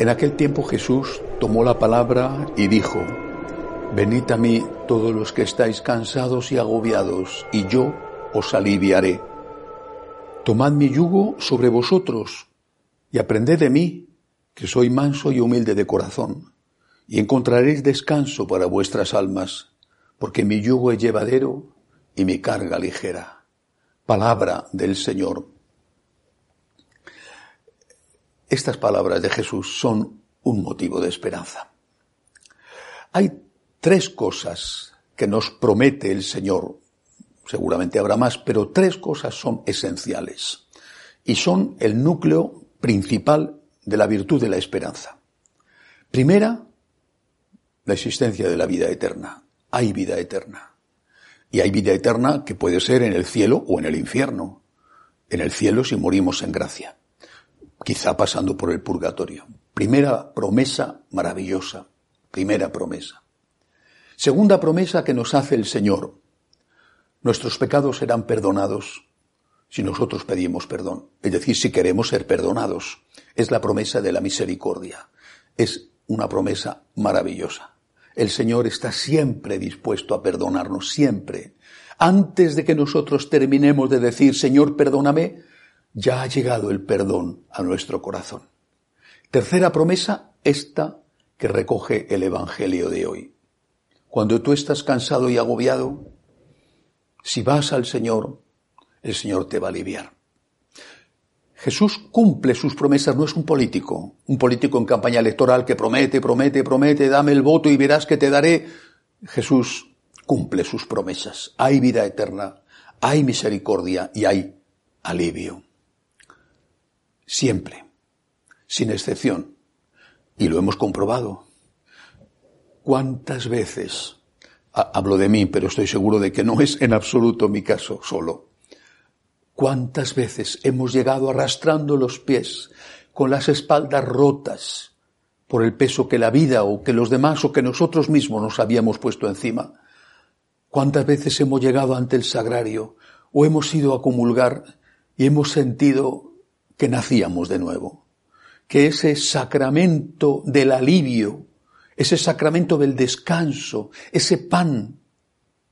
En aquel tiempo Jesús tomó la palabra y dijo, Venid a mí todos los que estáis cansados y agobiados, y yo os aliviaré. Tomad mi yugo sobre vosotros y aprended de mí, que soy manso y humilde de corazón, y encontraréis descanso para vuestras almas, porque mi yugo es llevadero y mi carga ligera. Palabra del Señor. Estas palabras de Jesús son un motivo de esperanza. Hay tres cosas que nos promete el Señor. Seguramente habrá más, pero tres cosas son esenciales y son el núcleo principal de la virtud de la esperanza. Primera, la existencia de la vida eterna. Hay vida eterna. Y hay vida eterna que puede ser en el cielo o en el infierno. En el cielo si morimos en gracia quizá pasando por el purgatorio. Primera promesa maravillosa, primera promesa. Segunda promesa que nos hace el Señor. Nuestros pecados serán perdonados si nosotros pedimos perdón, es decir, si queremos ser perdonados. Es la promesa de la misericordia. Es una promesa maravillosa. El Señor está siempre dispuesto a perdonarnos, siempre. Antes de que nosotros terminemos de decir, Señor, perdóname, ya ha llegado el perdón a nuestro corazón. Tercera promesa, esta que recoge el Evangelio de hoy. Cuando tú estás cansado y agobiado, si vas al Señor, el Señor te va a aliviar. Jesús cumple sus promesas, no es un político, un político en campaña electoral que promete, promete, promete, dame el voto y verás que te daré. Jesús cumple sus promesas. Hay vida eterna, hay misericordia y hay alivio siempre, sin excepción. Y lo hemos comprobado. ¿Cuántas veces, hablo de mí, pero estoy seguro de que no es en absoluto mi caso solo, cuántas veces hemos llegado arrastrando los pies, con las espaldas rotas, por el peso que la vida o que los demás o que nosotros mismos nos habíamos puesto encima? ¿Cuántas veces hemos llegado ante el sagrario o hemos ido a comulgar y hemos sentido que nacíamos de nuevo, que ese sacramento del alivio, ese sacramento del descanso, ese pan,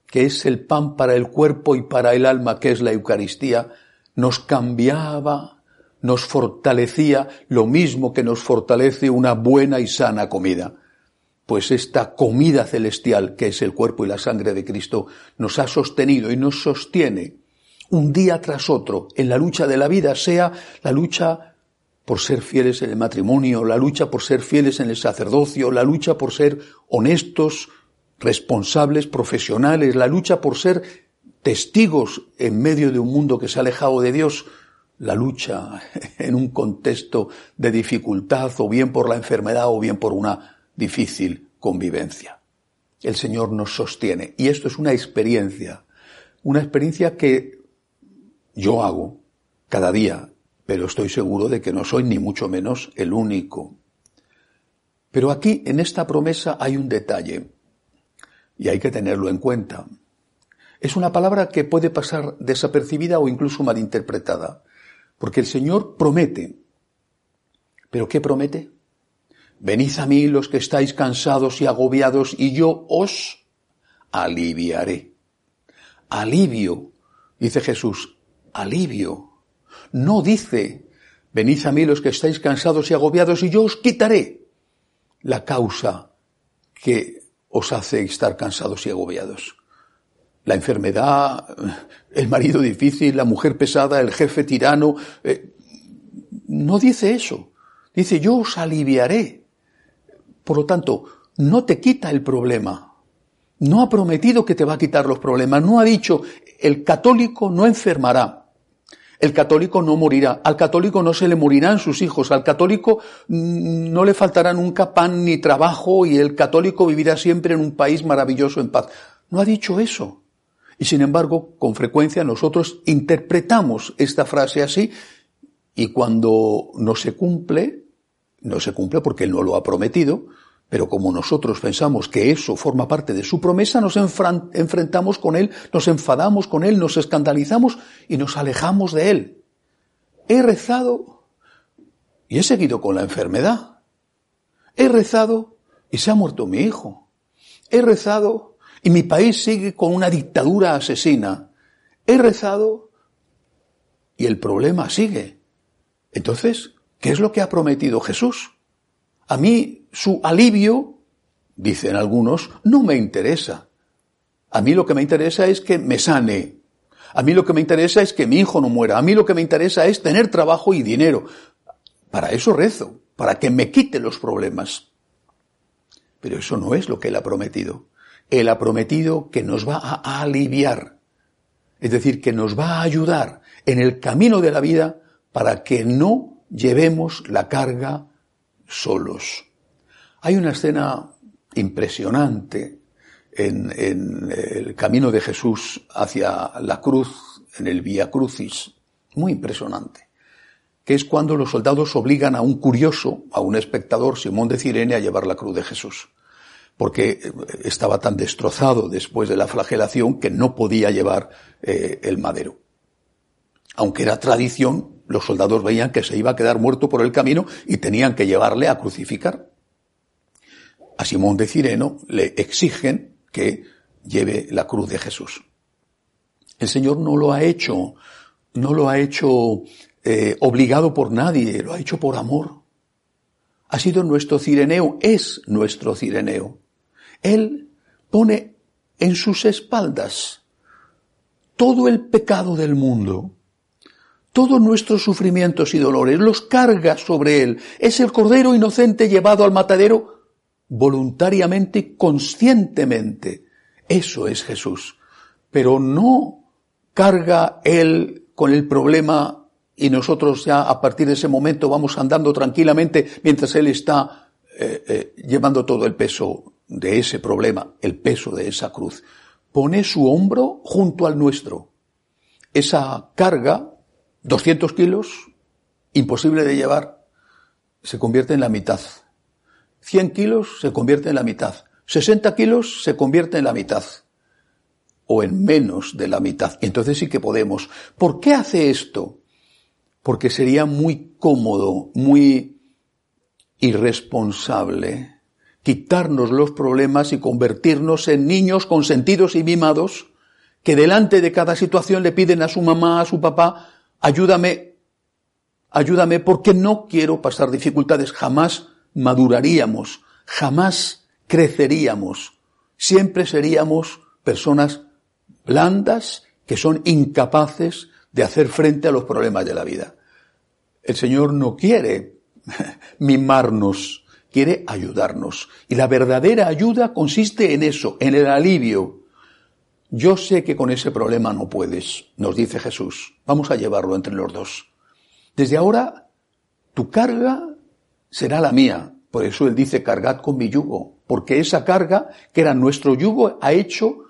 que es el pan para el cuerpo y para el alma, que es la Eucaristía, nos cambiaba, nos fortalecía lo mismo que nos fortalece una buena y sana comida. Pues esta comida celestial, que es el cuerpo y la sangre de Cristo, nos ha sostenido y nos sostiene un día tras otro en la lucha de la vida, sea la lucha por ser fieles en el matrimonio, la lucha por ser fieles en el sacerdocio, la lucha por ser honestos, responsables, profesionales, la lucha por ser testigos en medio de un mundo que se ha alejado de Dios, la lucha en un contexto de dificultad o bien por la enfermedad o bien por una difícil convivencia. El Señor nos sostiene y esto es una experiencia, una experiencia que yo hago cada día, pero estoy seguro de que no soy ni mucho menos el único. Pero aquí, en esta promesa, hay un detalle, y hay que tenerlo en cuenta. Es una palabra que puede pasar desapercibida o incluso malinterpretada, porque el Señor promete. ¿Pero qué promete? Venid a mí los que estáis cansados y agobiados, y yo os aliviaré. Alivio, dice Jesús, alivio. No dice, venid a mí los que estáis cansados y agobiados y yo os quitaré la causa que os hace estar cansados y agobiados. La enfermedad, el marido difícil, la mujer pesada, el jefe tirano. Eh, no dice eso. Dice, yo os aliviaré. Por lo tanto, no te quita el problema. No ha prometido que te va a quitar los problemas. No ha dicho, el católico no enfermará. El católico no morirá, al católico no se le morirán sus hijos, al católico mm, no le faltará nunca pan ni trabajo y el católico vivirá siempre en un país maravilloso en paz. No ha dicho eso. Y sin embargo, con frecuencia nosotros interpretamos esta frase así y cuando no se cumple, no se cumple porque Él no lo ha prometido, pero como nosotros pensamos que eso forma parte de su promesa, nos enfrentamos con Él, nos enfadamos con Él, nos escandalizamos y nos alejamos de Él. He rezado y he seguido con la enfermedad. He rezado y se ha muerto mi hijo. He rezado y mi país sigue con una dictadura asesina. He rezado y el problema sigue. Entonces, ¿qué es lo que ha prometido Jesús? A mí su alivio, dicen algunos, no me interesa. A mí lo que me interesa es que me sane. A mí lo que me interesa es que mi hijo no muera. A mí lo que me interesa es tener trabajo y dinero. Para eso rezo, para que me quite los problemas. Pero eso no es lo que Él ha prometido. Él ha prometido que nos va a aliviar. Es decir, que nos va a ayudar en el camino de la vida para que no llevemos la carga solos. Hay una escena impresionante en, el camino de Jesús hacia la cruz, en el Vía Crucis, muy impresionante, que es cuando los soldados obligan a un curioso, a un espectador, Simón de Cirene, a llevar la cruz de Jesús, porque estaba tan destrozado después de la flagelación que no podía llevar eh, el madero. Aunque era tradición, los soldados veían que se iba a quedar muerto por el camino y tenían que llevarle a crucificar. A Simón de Cireno le exigen que lleve la cruz de Jesús. El Señor no lo ha hecho, no lo ha hecho eh, obligado por nadie, lo ha hecho por amor. Ha sido nuestro cireneo, es nuestro cireneo. Él pone en sus espaldas todo el pecado del mundo, todos nuestros sufrimientos y dolores, los carga sobre Él. Es el Cordero inocente llevado al matadero voluntariamente conscientemente. Eso es Jesús. Pero no carga Él con el problema y nosotros ya a partir de ese momento vamos andando tranquilamente mientras Él está eh, eh, llevando todo el peso de ese problema, el peso de esa cruz. Pone su hombro junto al nuestro. Esa carga, 200 kilos, imposible de llevar, se convierte en la mitad. 100 kilos se convierte en la mitad. 60 kilos se convierte en la mitad. O en menos de la mitad. Entonces sí que podemos. ¿Por qué hace esto? Porque sería muy cómodo, muy irresponsable quitarnos los problemas y convertirnos en niños consentidos y mimados que delante de cada situación le piden a su mamá, a su papá, ayúdame, ayúdame porque no quiero pasar dificultades. Jamás maduraríamos, jamás creceríamos. Siempre seríamos personas blandas que son incapaces de hacer frente a los problemas de la vida. El Señor no quiere mimarnos, quiere ayudarnos. Y la verdadera ayuda consiste en eso, en el alivio. Yo sé que con ese problema no puedes, nos dice Jesús. Vamos a llevarlo entre los dos. Desde ahora, tu carga será la mía. Por eso él dice, cargad con mi yugo. Porque esa carga, que era nuestro yugo, ha hecho,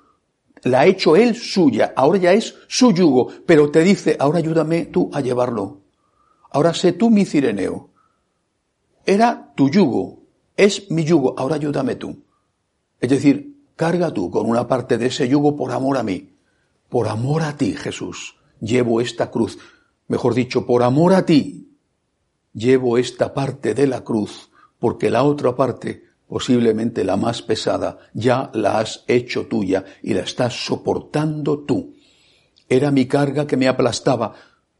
la ha hecho él suya. Ahora ya es su yugo. Pero te dice, ahora ayúdame tú a llevarlo. Ahora sé tú mi cireneo. Era tu yugo. Es mi yugo. Ahora ayúdame tú. Es decir, carga tú con una parte de ese yugo por amor a mí. Por amor a ti, Jesús. Llevo esta cruz. Mejor dicho, por amor a ti, llevo esta parte de la cruz, porque la otra parte, posiblemente la más pesada, ya la has hecho tuya y la estás soportando tú. Era mi carga que me aplastaba,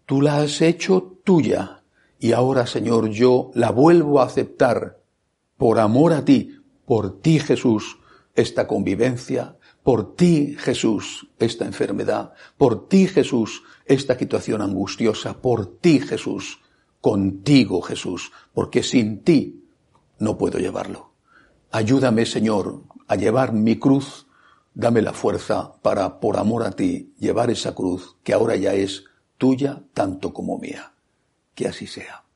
tú la has hecho tuya y ahora, Señor, yo la vuelvo a aceptar por amor a ti, por ti, Jesús, esta convivencia, por ti, Jesús, esta enfermedad, por ti, Jesús, esta situación angustiosa, por ti, Jesús, contigo, Jesús, porque sin ti no puedo llevarlo. Ayúdame, Señor, a llevar mi cruz. Dame la fuerza para, por amor a ti, llevar esa cruz que ahora ya es tuya tanto como mía. Que así sea.